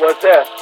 was this.